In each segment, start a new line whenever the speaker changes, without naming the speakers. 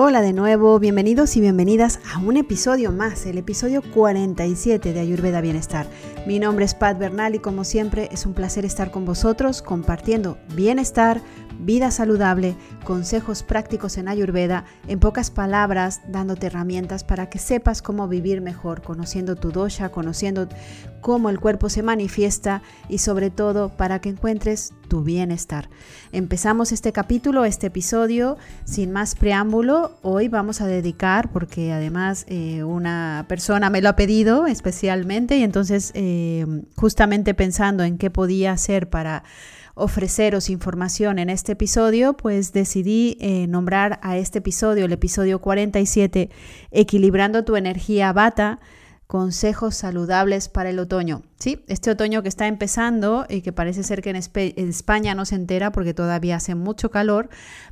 Hola de nuevo, bienvenidos y bienvenidas a un episodio más, el episodio 47 de Ayurveda Bienestar. Mi nombre es Pat Bernal y como siempre es un placer estar con vosotros compartiendo bienestar, vida saludable, consejos prácticos en Ayurveda, en pocas palabras, dándote herramientas para que sepas cómo vivir mejor, conociendo tu dosha, conociendo cómo el cuerpo se manifiesta y sobre todo para que encuentres tu bienestar. Empezamos este capítulo, este episodio, sin más preámbulo. Hoy vamos a dedicar, porque además eh, una persona me lo ha pedido especialmente y entonces eh, justamente pensando en qué podía hacer para ofreceros información en este episodio, pues decidí eh, nombrar a este episodio, el episodio 47, Equilibrando tu energía bata, consejos saludables para el otoño. Sí, este otoño que está empezando y que parece ser que en, España no se entera porque todavía hace mucho calor,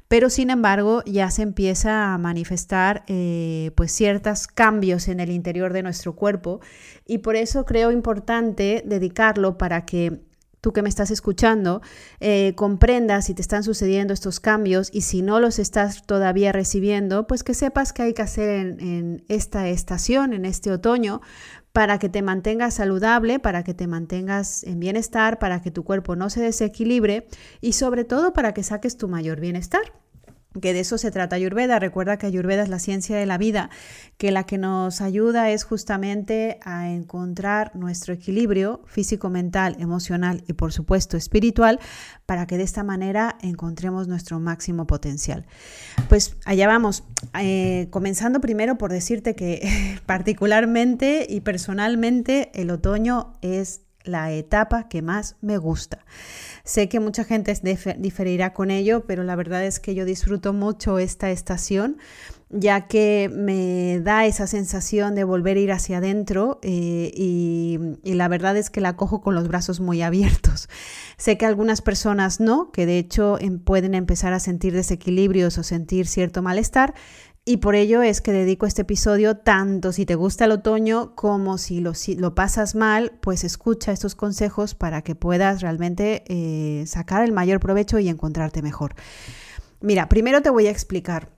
pero sin embargo ya se empieza a manifestar eh, pues ciertos cambios en el interior de nuestro cuerpo y por eso creo importante dedicarlo para que tú que me estás escuchando, eh, comprendas si te están sucediendo estos cambios y si no los estás todavía recibiendo, pues que sepas qué hay que hacer en, en esta estación, en este otoño, para que te mantengas saludable, para que te mantengas en bienestar, para que tu cuerpo no se desequilibre y sobre todo para que saques tu mayor bienestar que de eso se trata Ayurveda. Recuerda que Ayurveda es la ciencia de la vida, que la que nos ayuda es justamente a encontrar nuestro equilibrio físico, mental, emocional y por supuesto espiritual para que de esta manera encontremos nuestro máximo potencial. Pues allá vamos, eh, comenzando primero por decirte que particularmente y personalmente el otoño es la etapa que más me gusta. Sé que mucha gente diferirá con ello, pero la verdad es que yo disfruto mucho esta estación ya que me da esa sensación de volver a ir hacia adentro eh, y, la verdad es que la cojo con los brazos muy abiertos. Sé que algunas personas no, que de hecho em, pueden empezar a sentir desequilibrios o sentir cierto malestar, y por ello es que dedico este episodio tanto si te gusta el otoño como si lo, lo pasas mal, pues escucha estos consejos para que puedas realmente eh, sacar el mayor provecho y encontrarte mejor. Mira, primero te voy a explicar.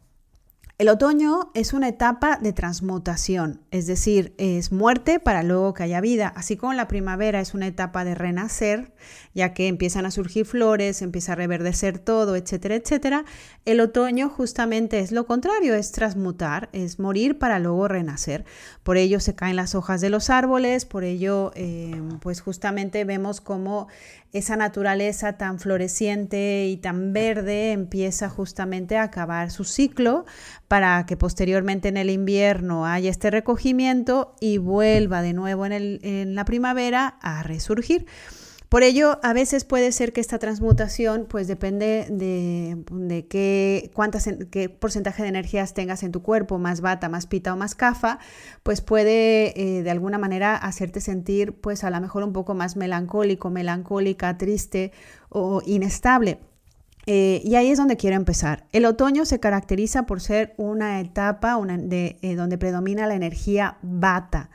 El otoño es una etapa de transmutación, es decir, es muerte para luego que haya vida, así como la primavera es una etapa de renacer, ya que empiezan a surgir flores, empieza a reverdecer todo, etcétera, etcétera. El otoño justamente es lo contrario, es transmutar, es morir para luego renacer. Por ello se caen las hojas de los árboles, por ello eh, pues justamente vemos cómo esa naturaleza tan floreciente y tan verde empieza justamente a acabar su ciclo para que posteriormente en el invierno haya este recogimiento y vuelva de nuevo en, el, en la primavera a resurgir. Por ello, a veces puede ser que esta transmutación, pues depende de, qué, cuántas, qué porcentaje de energías tengas en tu cuerpo, más bata, más pita o más cafa, pues puede eh, de alguna manera hacerte sentir, pues a lo mejor un poco más melancólico, melancólica, triste o inestable. Eh, y ahí es donde quiero empezar. El otoño se caracteriza por ser una etapa eh, donde predomina la energía bata.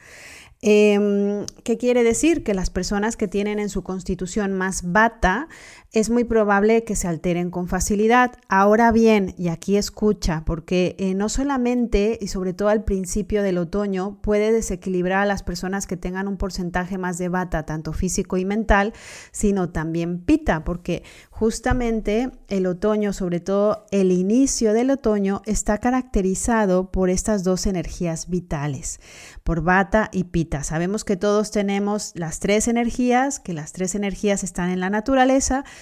Em, ¿Qué quiere decir? Que las personas que tienen en su constitución más bata es muy probable que se alteren con facilidad. Ahora bien, y aquí escucha, porque eh, no solamente y sobre todo al principio del otoño puede desequilibrar a las personas que tengan un porcentaje más de bata, tanto físico y mental, sino también pita, porque justamente el otoño, sobre todo el inicio del otoño, está caracterizado por estas dos energías vitales, por bata y pita. Sabemos que todos tenemos las tres energías, que las tres energías están en la naturaleza,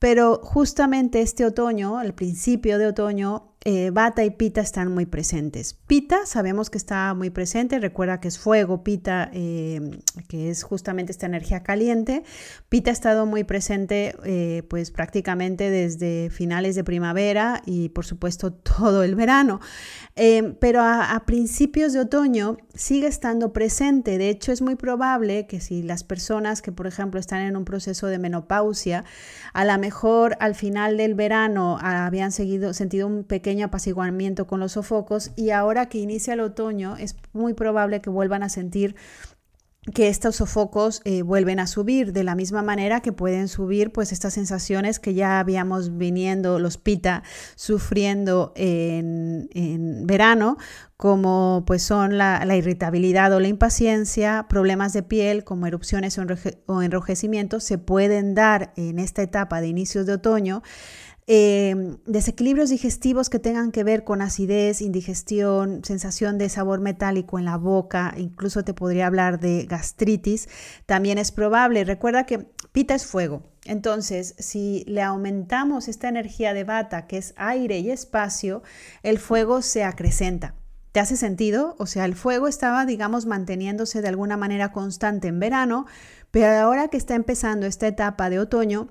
pero justamente este otoño, el principio de otoño, eh, Bata y Pita están muy presentes. Pita sabemos que está muy presente, recuerda que es fuego, Pita, eh, que es justamente esta energía caliente. Pita ha estado muy presente eh, pues prácticamente desde finales de primavera y por supuesto todo el verano. pero a, principios de otoño sigue estando presente. De hecho, es muy probable que si las personas que, por ejemplo, están en un proceso de menopausia, a lo mejor al final del verano habían seguido, sentido un pequeño apaciguamiento con los sofocos y ahora que inicia el otoño es muy probable que vuelvan a sentir que estos sofocos eh, vuelven a subir de la misma manera que pueden subir pues estas sensaciones que ya habíamos viniendo los pita sufriendo en, verano como pues son la, irritabilidad o la impaciencia, problemas de piel como erupciones o enrojecimientos se pueden dar en esta etapa de inicios de otoño Em, desequilibrios digestivos que tengan que ver con acidez, indigestión, sensación de sabor metálico en la boca, incluso te podría hablar de gastritis, también es probable. Recuerda que pita es fuego. Entonces, si le aumentamos esta energía de bata, que es aire y espacio, el fuego se acrecenta. ¿Te hace sentido? O sea, el fuego estaba, digamos, manteniéndose de alguna manera constante en verano, pero ahora que está empezando esta etapa de otoño,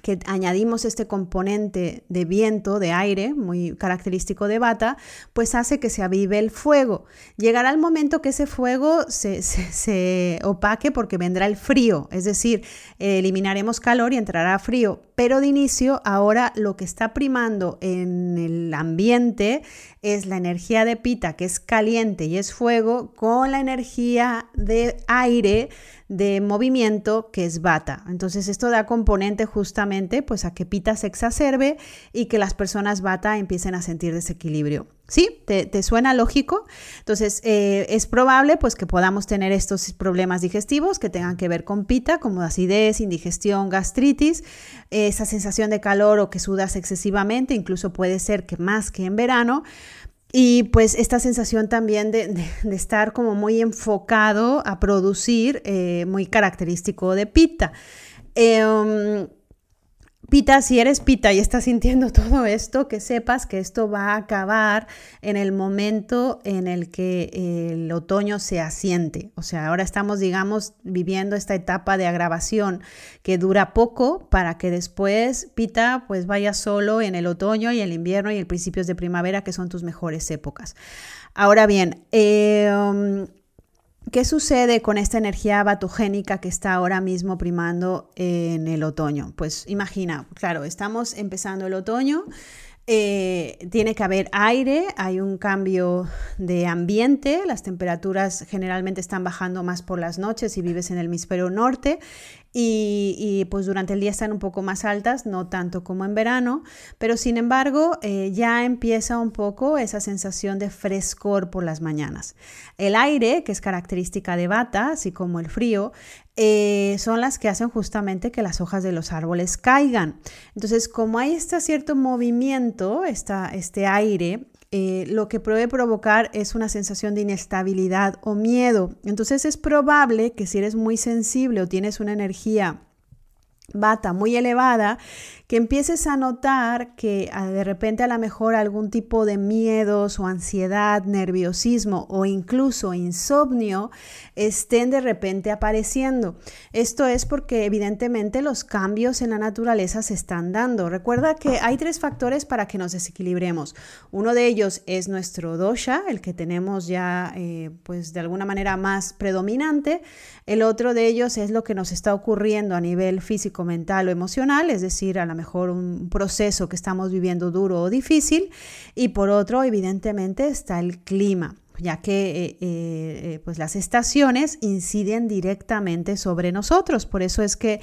que añadimos este componente de viento, de aire, muy característico de bata, pues hace que se avive el fuego. Llegará el momento que ese fuego se, opaque porque vendrá el frío, es decir, eliminaremos calor y entrará frío. Pero de inicio, ahora lo que está primando en el ambiente es la energía de pita, que es caliente y es fuego, con la energía de aire, de movimiento, que es bata. Entonces esto da componente justamente pues a que pita se exacerbe y que las personas bata empiecen a sentir desequilibrio. ¿Sí? ¿Te, suena lógico? Entonces, eh, es probable pues que podamos tener estos problemas digestivos que tengan que ver con pita, como acidez, indigestión, gastritis, esa sensación de calor o que sudas excesivamente, incluso puede ser que más que en verano. Y pues esta sensación también de, estar como muy enfocado a producir, eh, muy característico de pita. Em, Pita, si eres Pita y estás sintiendo todo esto, que sepas que esto va a acabar en el momento en el que el otoño se asiente. O sea, ahora estamos, digamos, viviendo esta etapa de agravación que dura poco para que después Pita pues vaya solo en el otoño y el invierno y el principios de primavera, que son tus mejores épocas. Ahora bien, eh, ¿Qué sucede con esta energía batogénica que está ahora mismo primando en el otoño? Pues imagina, claro, estamos empezando el otoño, eh, tiene que haber aire, hay un cambio de ambiente, las temperaturas generalmente están bajando más por las noches si vives en el hemisferio norte y, pues durante el día están un poco más altas, no tanto como en verano, pero sin embargo eh, ya empieza un poco esa sensación de frescor por las mañanas. El aire, que es característica de bata, así como el frío, eh, son las que hacen justamente que las hojas de los árboles caigan. Entonces, como hay este cierto movimiento, este aire, eh, lo que puede provocar es una sensación de inestabilidad o miedo. Entonces es probable que si eres muy sensible o tienes una energía bata muy elevada, que empieces a notar que ah, de repente a lo mejor algún tipo de miedos o ansiedad, nerviosismo o incluso insomnio estén de repente apareciendo. Esto es porque evidentemente los cambios en la naturaleza se están dando. Recuerda que hay tres factores para que nos desequilibremos. Uno de ellos es nuestro dosha, el que tenemos ya eh, pues de alguna manera más predominante. El otro de ellos es lo que nos está ocurriendo a nivel físico, mental o emocional, es decir, a lo mejor un proceso que estamos viviendo duro o difícil. Y por otro, evidentemente, está el clima ya que eh, eh, eh, pues las estaciones inciden directamente sobre nosotros. Por eso es que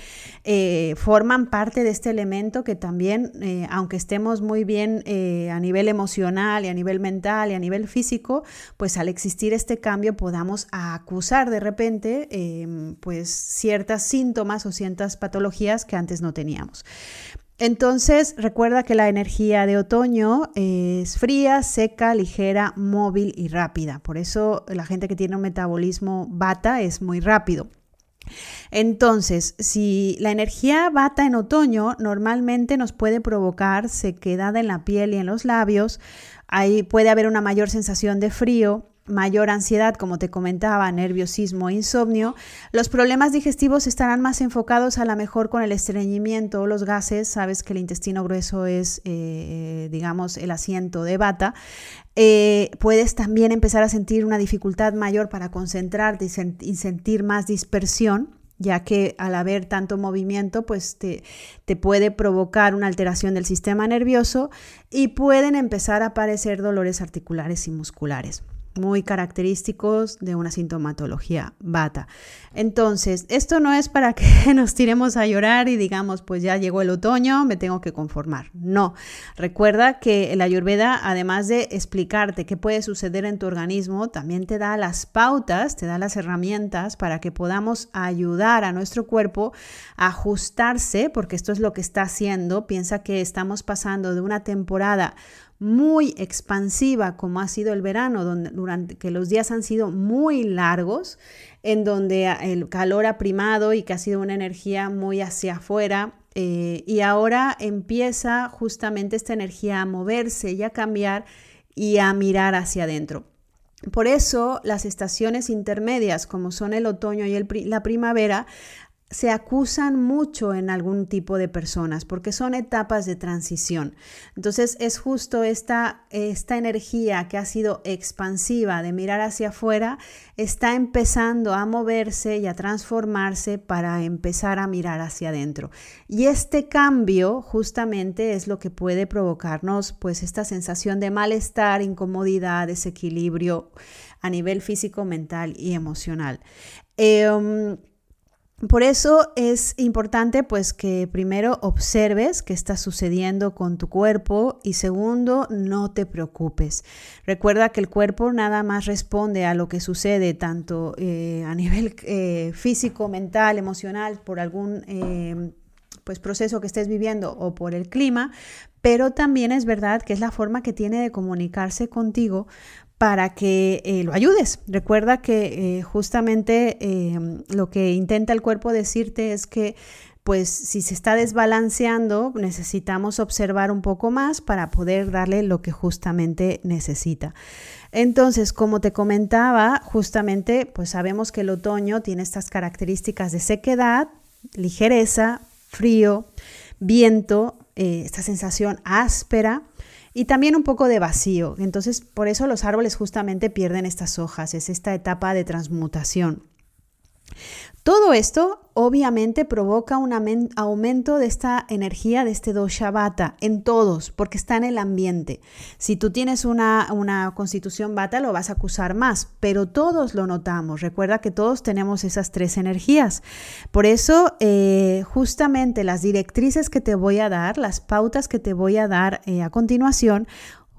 forman parte de este elemento que también, aunque estemos muy bien a nivel emocional y a nivel mental y a nivel físico, pues al existir este cambio podamos acusar de repente pues ciertas síntomas o ciertas patologías que antes no teníamos. Entonces, recuerda que la energía de otoño es fría, seca, ligera, móvil y rápida. Por eso la gente que tiene un metabolismo bata es muy rápido. Entonces, si la energía bata en otoño, normalmente nos puede provocar sequedad en la piel y en los labios. Ahí puede haber una mayor sensación de frío, mayor ansiedad, como te comentaba, nerviosismo, insomnio, los problemas digestivos estarán más enfocados a la mejor con el estreñimiento o los gases. Sabes que el intestino grueso es, eh, digamos, el asiento de bata. Eh, puedes también empezar a sentir una dificultad mayor para concentrarte y, sentir más dispersión ya que al haber tanto movimiento, pues te, te, puede provocar una alteración del sistema nervioso y pueden empezar a aparecer dolores articulares y musculares. Muy característicos de una sintomatología bata. Entonces, esto no es para que nos tiremos a llorar y digamos, pues ya llegó el otoño, me tengo que conformar. No, recuerda que la ayurveda, además de explicarte qué puede suceder en tu organismo, también te da las pautas, te da las herramientas para que podamos ayudar a nuestro cuerpo a ajustarse, porque esto es lo que está haciendo. Piensa que estamos pasando de una temporada muy expansiva como ha sido el verano, donde, durante que los días han sido muy largos, en donde el calor ha primado y que ha sido una energía muy hacia afuera. Eh, y ahora empieza justamente esta energía a moverse y a cambiar y a mirar hacia adentro. Por eso las estaciones intermedias, como son el otoño y la primavera, se acusan mucho en algún tipo de personas porque son etapas de transición. Entonces es justo esta, esta energía que ha sido expansiva de mirar hacia afuera, está empezando a moverse y a transformarse para empezar a mirar hacia adentro. Y este cambio justamente es lo que puede provocarnos pues esta sensación de malestar, incomodidad, desequilibrio a nivel físico, mental y emocional. Em, por eso es importante pues que primero observes qué está sucediendo con tu cuerpo y segundo, no te preocupes. Recuerda que el cuerpo nada más responde a lo que sucede tanto eh, a nivel eh, físico, mental, emocional, por algún eh, pues, proceso que estés viviendo o por el clima, pero también es verdad que es la forma que tiene de comunicarse contigo para que eh, lo ayudes. Recuerda que eh, justamente em, lo que intenta el cuerpo decirte es que pues si se está desbalanceando, necesitamos observar un poco más para poder darle lo que justamente necesita. Entonces, como te comentaba, justamente pues sabemos que el otoño tiene estas características de sequedad, ligereza, frío, viento, eh, esta sensación áspera y también un poco de vacío. Entonces, por eso los árboles justamente pierden estas hojas, es esta etapa de transmutación. Todo esto obviamente provoca un aumento de esta energía, de este dosha vata en todos, porque está en el ambiente. Si tú tienes una, constitución vata, lo vas a acusar más, pero todos lo notamos. Recuerda que todos tenemos esas tres energías. Por eso, eh, justamente las directrices que te voy a dar, las pautas que te voy a dar eh, a continuación,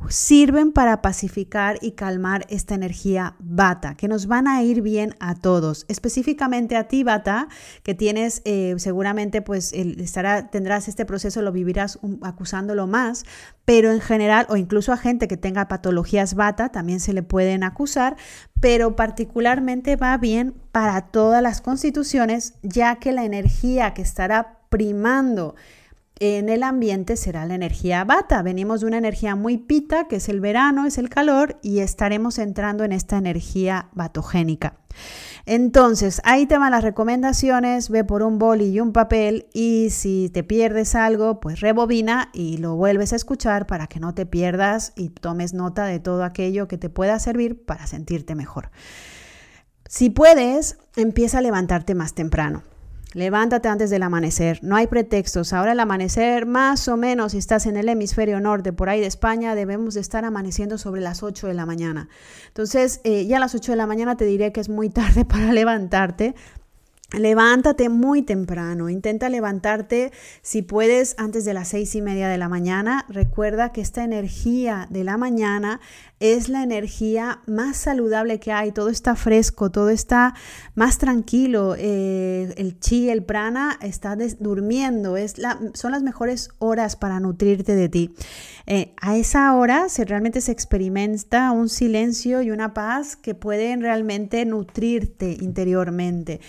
sirven para pacificar y calmar esta energía bata, que nos van a ir bien a todos, específicamente a ti bata, que tienes eh, seguramente pues estará, tendrás este proceso, lo vivirás acusándolo más, pero en general o incluso a gente que tenga patologías bata también se le pueden acusar, pero particularmente va bien para todas las constituciones, ya que la energía que estará primando en el ambiente será la energía bata. Venimos de una energía muy pita, que es el verano, es el calor, y estaremos entrando en esta energía batogénica. Entonces, ahí te van las recomendaciones, ve por un boli y un papel y si te pierdes algo, pues rebobina y lo vuelves a escuchar para que no te pierdas y tomes nota de todo aquello que te pueda servir para sentirte mejor. Si puedes, empieza a levantarte más temprano. Levántate antes del amanecer, no hay pretextos. Ahora el amanecer, más o menos, si estás en el hemisferio norte, por ahí de España, debemos de estar amaneciendo sobre las 8 de la mañana. Entonces, eh, ya a las 8 de la mañana te diré que es muy tarde para levantarte, Levántate muy temprano, intenta levantarte si puedes antes de las seis y media de la mañana. Recuerda que esta energía de la mañana es la energía más saludable que hay, todo está fresco, todo está más tranquilo, eh, el chi, el prana está durmiendo, es la, son las mejores horas para nutrirte de ti. Eh, a esa hora se, realmente se experimenta un silencio y una paz que pueden realmente nutrirte interiormente.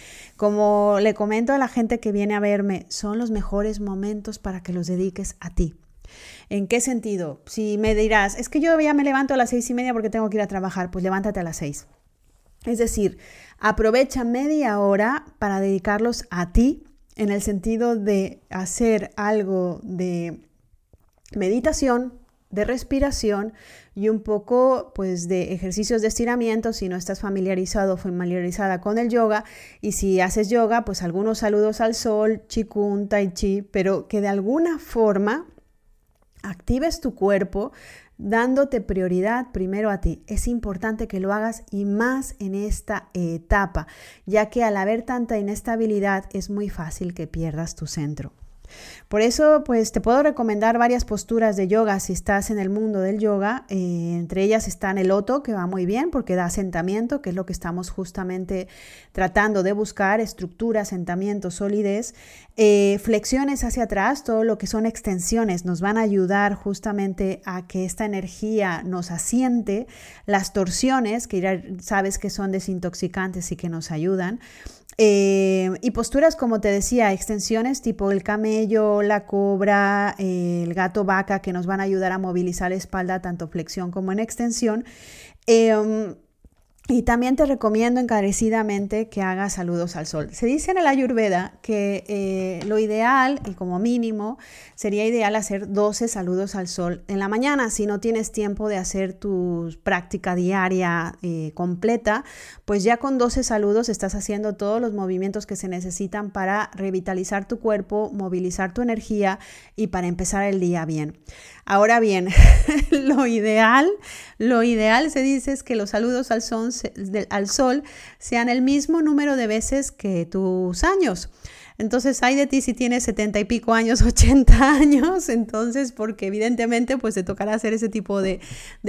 Como le comento a la gente que viene a verme, son los mejores momentos para que los dediques a ti. ¿En qué sentido? Si me dirás, es que yo ya me levanto a las seis y media porque tengo que ir a trabajar, pues levántate a las seis. Es decir, aprovecha media hora para dedicarlos a ti en el sentido de hacer algo de meditación, de respiración y un poco pues de ejercicios de estiramiento si no estás familiarizado o familiarizada con el yoga y si haces yoga pues algunos saludos al sol, chikun, tai chi, pero que de alguna forma actives tu cuerpo dándote prioridad primero a ti. Es importante que lo hagas y más en esta etapa, ya que al haber tanta inestabilidad es muy fácil que pierdas tu centro. Por eso, pues te puedo recomendar varias posturas de yoga si estás en el mundo del yoga. Eh, entre ellas están el loto, que va muy bien porque da asentamiento, que es lo que estamos justamente tratando de buscar, estructura, asentamiento, solidez. Eh, flexiones hacia atrás, todo lo que son extensiones, nos van a ayudar justamente a que esta energía nos asiente. Las torsiones, que ya sabes que son desintoxicantes y que nos ayudan. Eh, y posturas, como te decía, extensiones tipo el camello, la cobra, el gato vaca, que nos van a ayudar a movilizar la espalda, tanto flexión como en extensión. Em, y también te recomiendo encarecidamente que hagas saludos al sol. Se dice en el Ayurveda que eh, lo ideal y como mínimo sería ideal hacer 12 saludos al sol en la mañana. Si no tienes tiempo de hacer tu práctica diaria eh, completa, pues ya con 12 saludos estás haciendo todos los movimientos que se necesitan para revitalizar tu cuerpo, movilizar tu energía y para empezar el día bien. Ahora bien, lo ideal, lo ideal se dice es que los saludos al sol, sean el mismo número de veces que tus años. Entonces, hay de ti si tienes 70 y pico años, 80 años, entonces, porque evidentemente, pues te tocará hacer ese tipo de,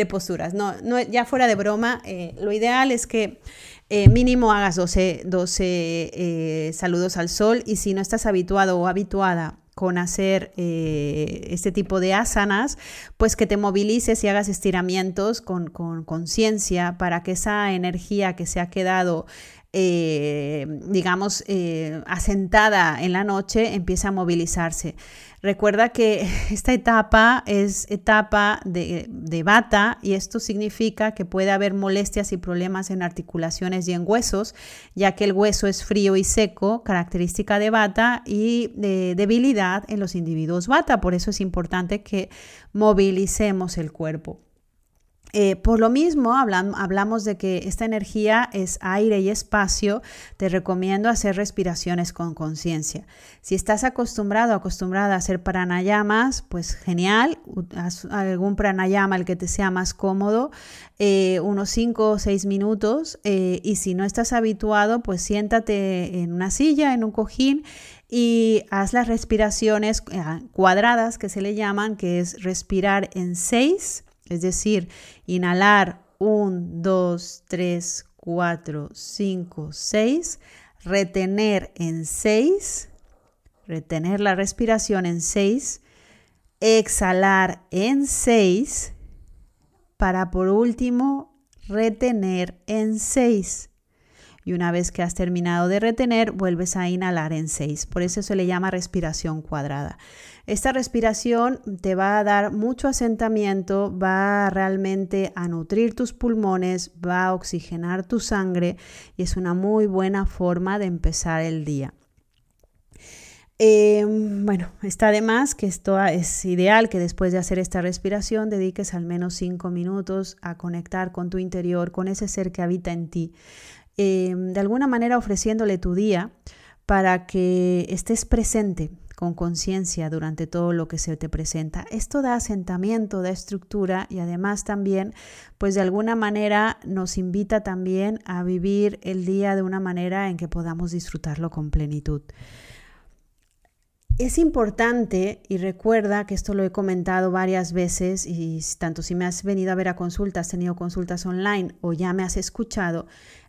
posturas. No, no, ya fuera de broma, eh, lo ideal es que eh, mínimo hagas 12, 12 eh, saludos al sol y si no estás habituado o habituada con hacer eh, este tipo de asanas, pues que te movilices y hagas estiramientos con conciencia para que esa energía que se ha quedado eh, digamos, eh, asentada en la noche, empieza a movilizarse. Recuerda que esta etapa es etapa de, de, bata y esto significa que puede haber molestias y problemas en articulaciones y en huesos, ya que el hueso es frío y seco, característica de bata, y de debilidad en los individuos bata. Por eso es importante que movilicemos el cuerpo. Eh, por lo mismo, hablamos de que esta energía es aire y espacio. Te recomiendo hacer respiraciones con conciencia. Si estás acostumbrado, acostumbrada a hacer pranayamas, pues genial. Haz algún pranayama el que te sea más cómodo, eh, unos 5 o 6 minutos. Eh, y si no estás habituado, pues siéntate en una silla, en un cojín y haz las respiraciones cuadradas que se le llaman, que es respirar en 6 es decir, inhalar 1, 2, 3, 4, 5, 6, retener en 6, retener la respiración en 6, exhalar en 6, para por último retener en 6. Y una vez que has terminado de retener, vuelves a inhalar en 6. Por eso se le llama respiración cuadrada. Esta respiración te va a dar mucho asentamiento, va realmente a nutrir tus pulmones, va a oxigenar tu sangre y es una muy buena forma de empezar el día. Em, bueno, está de más que esto es ideal que después de hacer esta respiración dediques al menos cinco minutos a conectar con tu interior, con ese ser que habita en ti, em, de alguna manera ofreciéndole tu día para que estés presente con conciencia durante todo lo que se te presenta. Esto da asentamiento, da estructura y además también, pues de alguna manera nos invita también a vivir el día de una manera en que podamos disfrutarlo con plenitud. Es importante, y recuerda que esto lo he comentado varias veces, y tanto si me has venido a ver a consultas, has tenido consultas online o ya me has escuchado,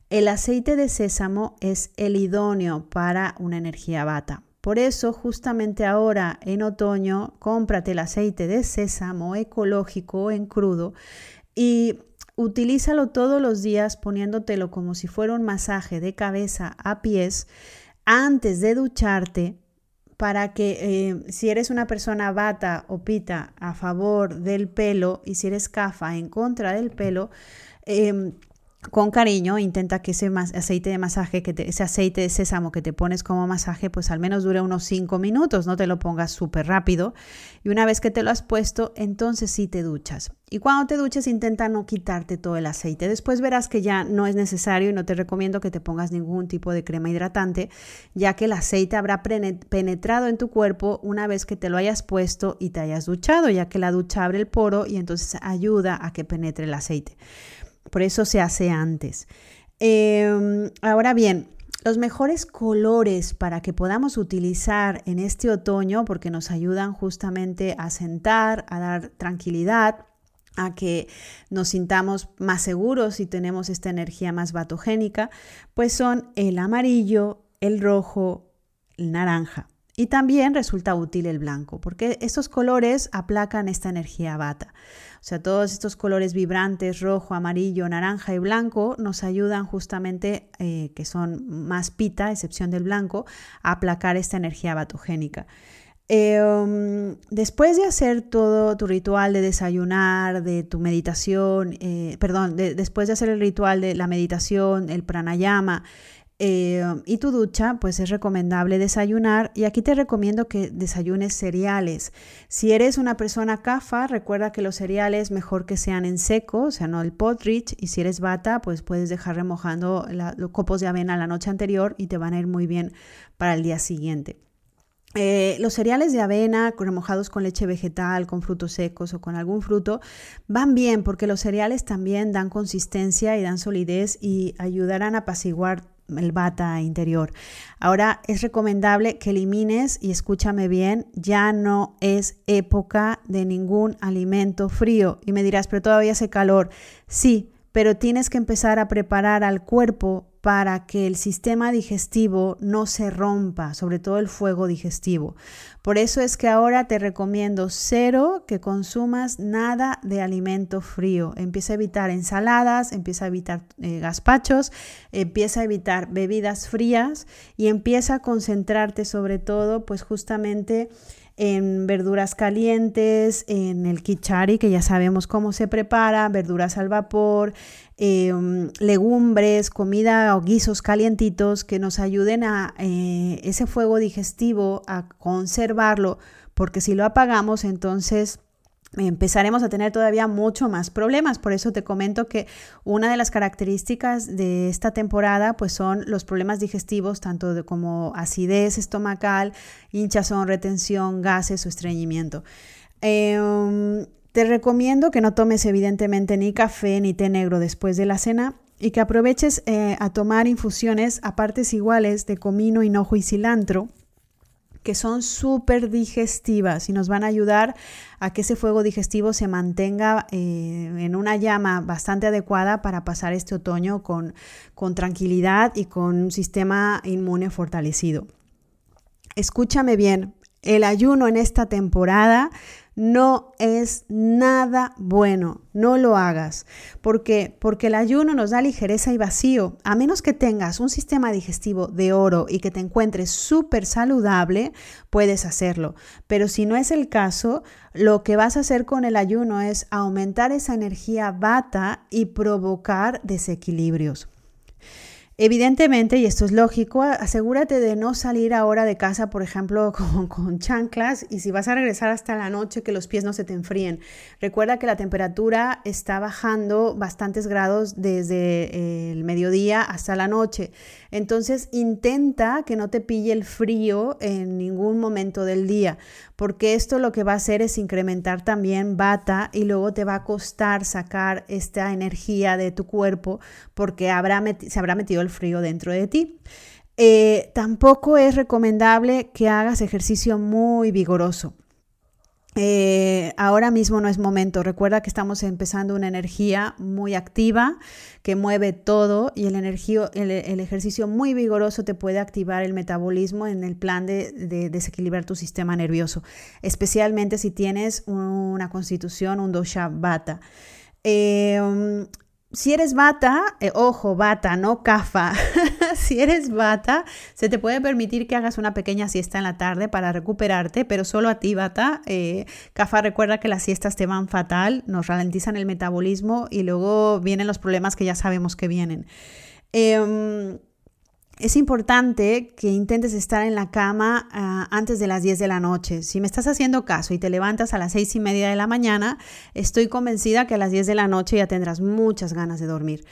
el aceite de sésamo es el idóneo para una energía bata. Por eso, justamente ahora en otoño, cómprate el aceite de sésamo ecológico en crudo y utilízalo todos los días poniéndotelo como si fuera un masaje de cabeza a pies antes de ducharte para que eh, si eres una persona bata o pita a favor del pelo y si eres cafa en contra del pelo, em, con cariño, intenta que ese aceite de masaje, que ese aceite de sésamo que te pones como masaje, pues al menos dure unos 5 minutos, no te lo pongas súper rápido. Y una vez que te lo has puesto, entonces sí te duchas. Y cuando te duches, intenta no quitarte todo el aceite. Después verás que ya no es necesario y no te recomiendo que te pongas ningún tipo de crema hidratante, ya que el aceite habrá penetrado en tu cuerpo una vez que te lo hayas puesto y te hayas duchado, ya que la ducha abre el poro y entonces ayuda a que penetre el aceite. Por eso se hace antes. Em, ahora bien, los mejores colores para que podamos utilizar en este otoño, porque nos ayudan justamente a sentar, a dar tranquilidad, a que nos sintamos más seguros y tenemos esta energía más batogénica, pues son el amarillo, el rojo, el naranja. Y también resulta útil el blanco, porque estos colores aplacan esta energía bata. O sea, todos estos colores vibrantes, rojo, amarillo, naranja y blanco, nos ayudan justamente, eh, que son más pita, excepción del blanco, a aplacar esta energía batogénica. Em, después de hacer todo tu ritual de desayunar, de tu meditación, eh, perdón, después de hacer el ritual de la meditación, el pranayama, eh, y tu ducha, pues es recomendable desayunar y aquí te recomiendo que desayunes cereales. Si eres una persona kafa, recuerda que los cereales mejor que sean en seco, o sea, no el rich y si eres bata, pues puedes dejar remojando los copos de avena la noche anterior y te van a ir muy bien para el día siguiente. Eh, los cereales de avena remojados con leche vegetal, con frutos secos o con algún fruto van bien porque los cereales también dan consistencia y dan solidez y ayudarán a apaciguar el bata interior. Ahora es recomendable que elimines, y escúchame bien, ya no es época de ningún alimento frío. Y me dirás, pero todavía hace calor. Sí, pero tienes que empezar a preparar al cuerpo para que el sistema digestivo no se rompa, sobre todo el fuego digestivo. Por eso es que ahora te recomiendo cero que consumas nada de alimento frío. Empieza a evitar ensaladas, empieza a evitar eh, gazpachos, empieza a evitar bebidas frías y empieza a concentrarte sobre todo pues justamente en verduras calientes, en el kichari, que ya sabemos cómo se prepara, verduras al vapor, em, legumbres, comida o guisos calientitos que nos ayuden a eh, ese fuego digestivo, a conservarlo, porque si lo apagamos, entonces empezaremos a tener todavía mucho más problemas. Por eso te comento que una de las características de esta temporada pues son los problemas digestivos, tanto como acidez estomacal, hinchazón, retención, gases o estreñimiento. Em, te recomiendo que no tomes evidentemente ni café ni té negro después de la cena y que aproveches eh, a tomar infusiones a partes iguales de comino, hinojo y cilantro que son súper digestivas y nos van a ayudar a que ese fuego digestivo se mantenga eh, en una llama bastante adecuada para pasar este otoño con, con tranquilidad y con un sistema inmune fortalecido. Escúchame bien, el ayuno en esta temporada no es nada bueno, no lo hagas. ¿Por qué? Porque el ayuno nos da ligereza y vacío. A menos que tengas un sistema digestivo de oro y que te encuentres súper saludable, puedes hacerlo. Pero si no es el caso, lo que vas a hacer con el ayuno es aumentar esa energía bata y provocar desequilibrios. Evidentemente, y esto es lógico, asegúrate de no salir ahora de casa, por ejemplo, con, chanclas y si vas a regresar hasta la noche, que los pies no se te enfríen. Recuerda que la temperatura está bajando bastantes grados desde el mediodía hasta la noche. Entonces, intenta que no te pille el frío en ningún momento del día, porque esto lo que va a hacer es incrementar también bata y luego te va a costar sacar esta energía de tu cuerpo porque habrá se habrá metido el frío dentro de ti. Eh, tampoco es recomendable que hagas ejercicio muy vigoroso. Eh, ahora mismo no es momento. Recuerda que estamos empezando una energía muy activa que mueve todo y el, el, ejercicio muy vigoroso te puede activar el metabolismo en el plan de, desequilibrar tu sistema nervioso, especialmente si tienes una constitución, un dosha bata. Eh, si eres bata, eh, ojo, bata, no cafa. si eres bata, se te puede permitir que hagas una pequeña siesta en la tarde para recuperarte, pero solo a ti, bata. Eh, cafa, recuerda que las siestas te van fatal, nos ralentizan el metabolismo y luego vienen los problemas que ya sabemos que vienen. Em, es importante que intentes estar en la cama ah, antes de las 10 de la noche. Si me estás haciendo caso y te levantas a las 6 y media de la mañana, estoy convencida que a las 10 de la noche ya tendrás muchas ganas de dormir.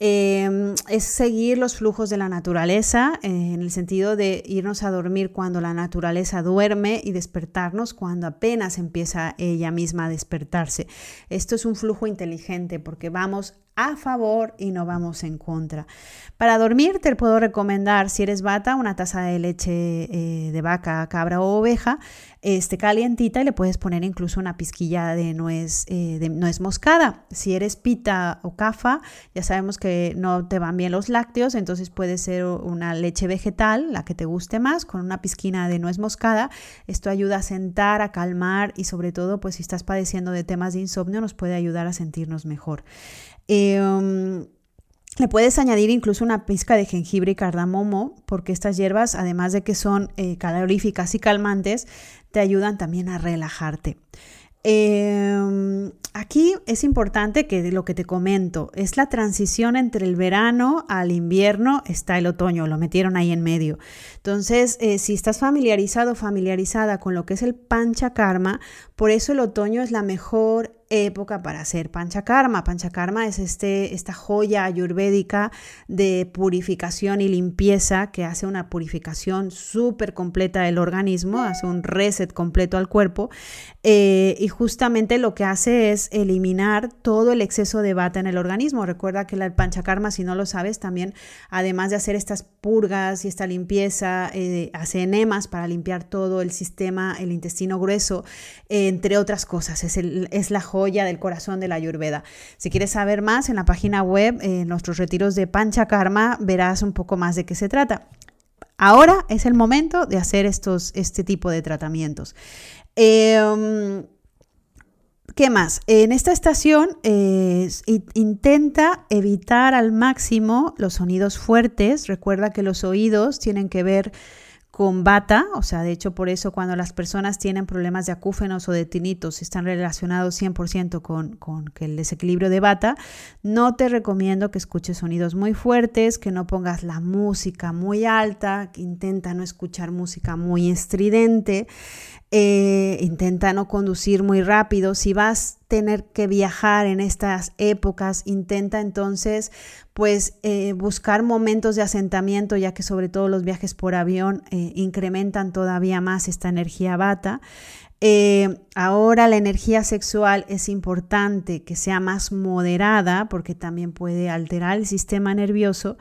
Em, es seguir los flujos de la naturaleza, eh, en el sentido de irnos a dormir cuando la naturaleza duerme y despertarnos cuando apenas empieza ella misma a despertarse. Esto es un flujo inteligente porque vamos a favor y no vamos en contra. Para dormir te puedo recomendar, si eres bata, una taza de leche eh, de vaca, cabra o oveja, este, calientita y le puedes poner incluso una pizquilla de nuez, eh, de nuez moscada. Si eres pita o cafa, ya sabemos que no te van bien los lácteos, entonces puede ser una leche vegetal, la que te guste más, con una pizquina de nuez moscada. Esto ayuda a sentar, a calmar y sobre todo, pues si estás padeciendo de temas de insomnio, nos puede ayudar a sentirnos mejor. Em, le puedes añadir incluso una pizca de jengibre y cardamomo, porque estas hierbas, además de que son eh, caloríficas y calmantes, te ayudan también a relajarte. Em, aquí es importante que lo que te comento es la transición entre el verano al invierno, está el otoño, lo metieron ahí en medio. Entonces, eh, si estás familiarizado, familiarizada con lo que es el panchakarma, por eso el otoño es la mejor época para hacer panchakarma. Panchakarma es este, esta joya ayurvédica de purificación y limpieza que hace una purificación súper completa del organismo, hace un reset completo al cuerpo eh, y justamente lo que hace es eliminar todo el exceso de bata en el organismo. Recuerda que el panchakarma, si no lo sabes, también además de hacer estas purgas y esta limpieza, eh, hace enemas para limpiar todo el sistema, el intestino grueso, entre otras cosas. Es, la joya del corazón de la Ayurveda. Si quieres saber más, en la página web, en nuestros retiros de Pancha Karma, verás un poco más de qué se trata. Ahora es el momento de hacer estos, este tipo de tratamientos. Em, ¿Qué más? En esta estación eh, intenta evitar al máximo los sonidos fuertes. Recuerda que los oídos tienen que ver con bata, o sea, de hecho por eso cuando las personas tienen problemas de acúfenos o de tinitos están relacionados 100% con, con el desequilibrio de bata, no te recomiendo que escuches sonidos muy fuertes, que no pongas la música muy alta, que intenta no escuchar música muy estridente. Eh, intenta no conducir muy rápido. Si vas a tener que viajar en estas épocas, intenta entonces pues eh, buscar momentos de asentamiento, ya que sobre todo los viajes por avión eh, incrementan todavía más esta energía bata. ahora la energía sexual es importante que sea más moderada porque también puede alterar el sistema nervioso.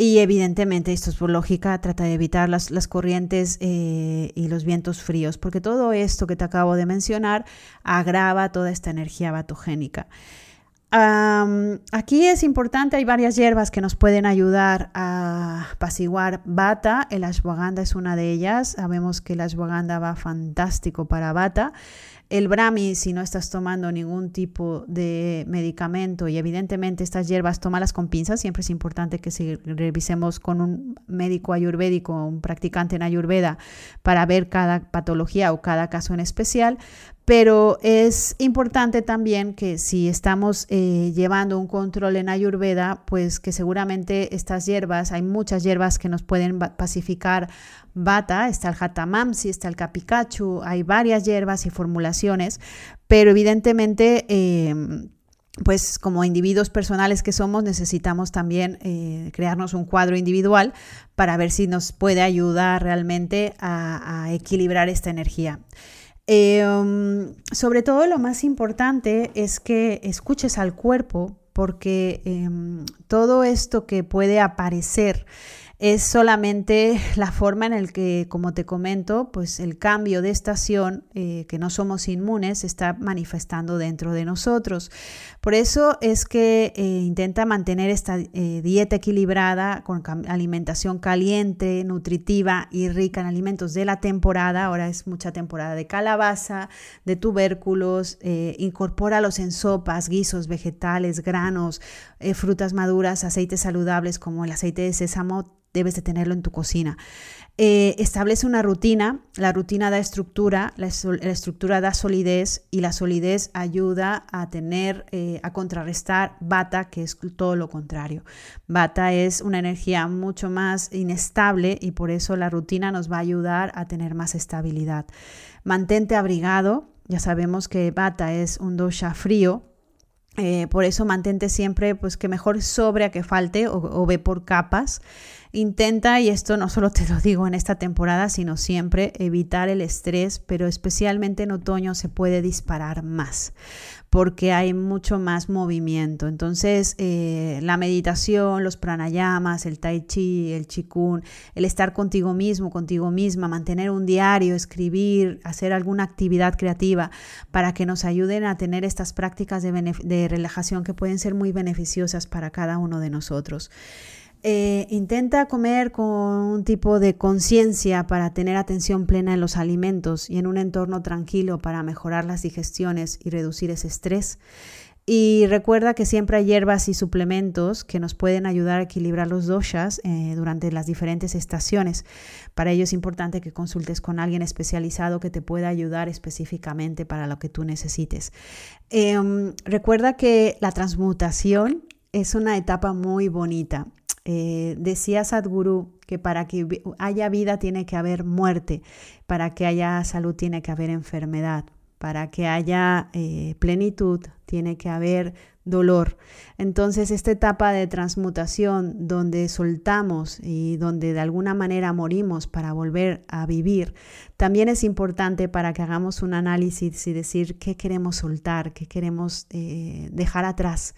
Y evidentemente, esto es por lógica, trata de evitar las, las corrientes eh, y los vientos fríos, porque todo esto que te acabo de mencionar agrava toda esta energía batogénica. Aquí es importante, hay varias hierbas que nos pueden ayudar a apaciguar bata. El ashwagandha es una de ellas. Sabemos que el ashwagandha va fantástico para bata. El Brahmi, si no estás tomando ningún tipo de medicamento y evidentemente estas hierbas, tómalas con pinzas, siempre es importante que si revisemos con un médico ayurvédico, un practicante en ayurveda, para ver cada patología o cada caso en especial, pero es importante también que si estamos eh, llevando un control en Ayurveda, pues que seguramente estas hierbas, hay muchas hierbas que nos pueden pacificar bata, está el hatamamsi, está el capicachu, hay varias hierbas y formulaciones, pero evidentemente... Em, pues como individuos personales que somos, necesitamos también eh, crearnos un cuadro individual para ver si nos puede ayudar realmente a equilibrar esta energía. Em, sobre todo lo más importante es que escuches al cuerpo porque em, todo esto que puede aparecer es solamente la forma en la que, como te comento, pues el cambio de estación, eh, que no somos inmunes, está manifestando dentro de nosotros. Por eso es que eh, intenta mantener esta eh, dieta equilibrada con alimentación caliente, nutritiva y rica en alimentos de la temporada. Ahora es mucha temporada de calabaza, de tubérculos, incorpóralos en sopas, guisos, vegetales, granos, frutas maduras, aceites saludables como el aceite de sésamo debes de tenerlo en tu cocina. Eh, establece una rutina, la rutina da estructura, la, estructura da solidez y la solidez ayuda a tener, eh, a contrarrestar bata, que es todo lo contrario. Bata es una energía mucho más inestable y por eso la rutina nos va a ayudar a tener más estabilidad. Mantente abrigado, ya sabemos que bata es un dosha frío, eh, por eso mantente siempre, pues que mejor sobre a que falte o ve por capas. Intenta, y esto no solo te lo digo en esta temporada, sino siempre, evitar el estrés, pero especialmente en otoño se puede disparar más porque hay mucho más movimiento. Entonces, eh, la meditación, los pranayamas, el tai chi, el chikun, el estar contigo mismo, contigo misma, mantener un diario, escribir, hacer alguna actividad creativa para que nos ayuden a tener estas prácticas de, de relajación que pueden ser muy beneficiosas para cada uno de nosotros. Eh, intenta comer con un tipo de conciencia para tener atención plena en los alimentos y en un entorno tranquilo para mejorar las digestiones y reducir ese estrés. Y recuerda que siempre hay hierbas y suplementos que nos pueden ayudar a equilibrar los doshas eh, durante las diferentes estaciones. Para ello es importante que consultes con alguien especializado que te pueda ayudar específicamente para lo que tú necesites. Em, recuerda que la transmutación es una etapa muy bonita eh, decía Sadhguru que para que haya vida tiene que haber muerte, para que haya salud tiene que haber enfermedad, para que haya eh, plenitud tiene que haber dolor. Entonces, esta etapa de transmutación donde soltamos y donde de alguna manera morimos para volver a vivir, también es importante para que hagamos un análisis y decir qué queremos soltar, qué queremos eh, dejar atrás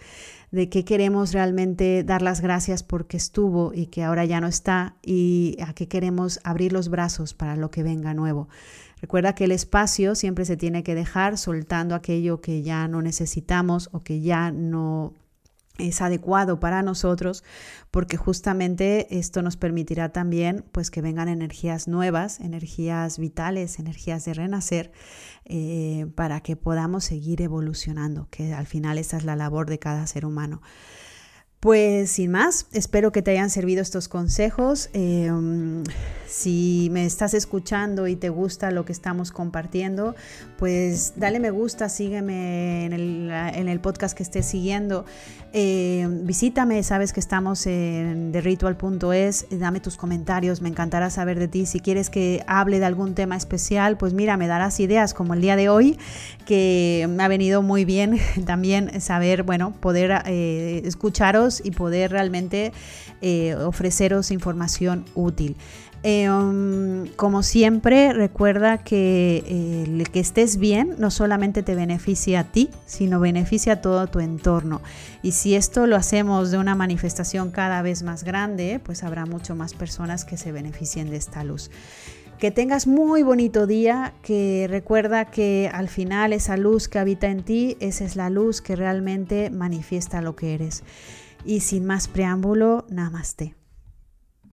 de qué queremos realmente dar las gracias porque estuvo y que ahora ya no está y a qué queremos abrir los brazos para lo que venga nuevo. Recuerda que el espacio siempre se tiene que dejar soltando aquello que ya no necesitamos o que ya no es adecuado para nosotros porque justamente esto nos permitirá también pues que vengan energías nuevas, energías vitales, energías de renacer eh, para que podamos seguir evolucionando, que al final esa es la labor de cada ser humano. Pues sin más, espero que te hayan servido estos consejos. Em, si me estás escuchando y te gusta lo que estamos compartiendo, pues dale me gusta, sígueme en el, podcast que estés siguiendo. Em, visítame, sabes que estamos en theritual.es, dame tus comentarios, me encantará saber de ti. Si quieres que hable de algún tema especial, pues mira, me darás ideas como el día de hoy, que me ha venido muy bien también saber, bueno, poder eh, escucharos y poder realmente eh, ofreceros información útil. Eh, um, como siempre, recuerda que eh, el que estés bien no solamente te beneficia a ti, sino beneficia a todo tu entorno. Y si esto lo hacemos de una manifestación cada vez más grande, pues habrá mucho más personas que se beneficien de esta luz. Que tengas muy bonito día, que recuerda que al final esa luz que habita en ti, esa es la luz que realmente manifiesta lo que eres. Y sin más preámbulo, namaste.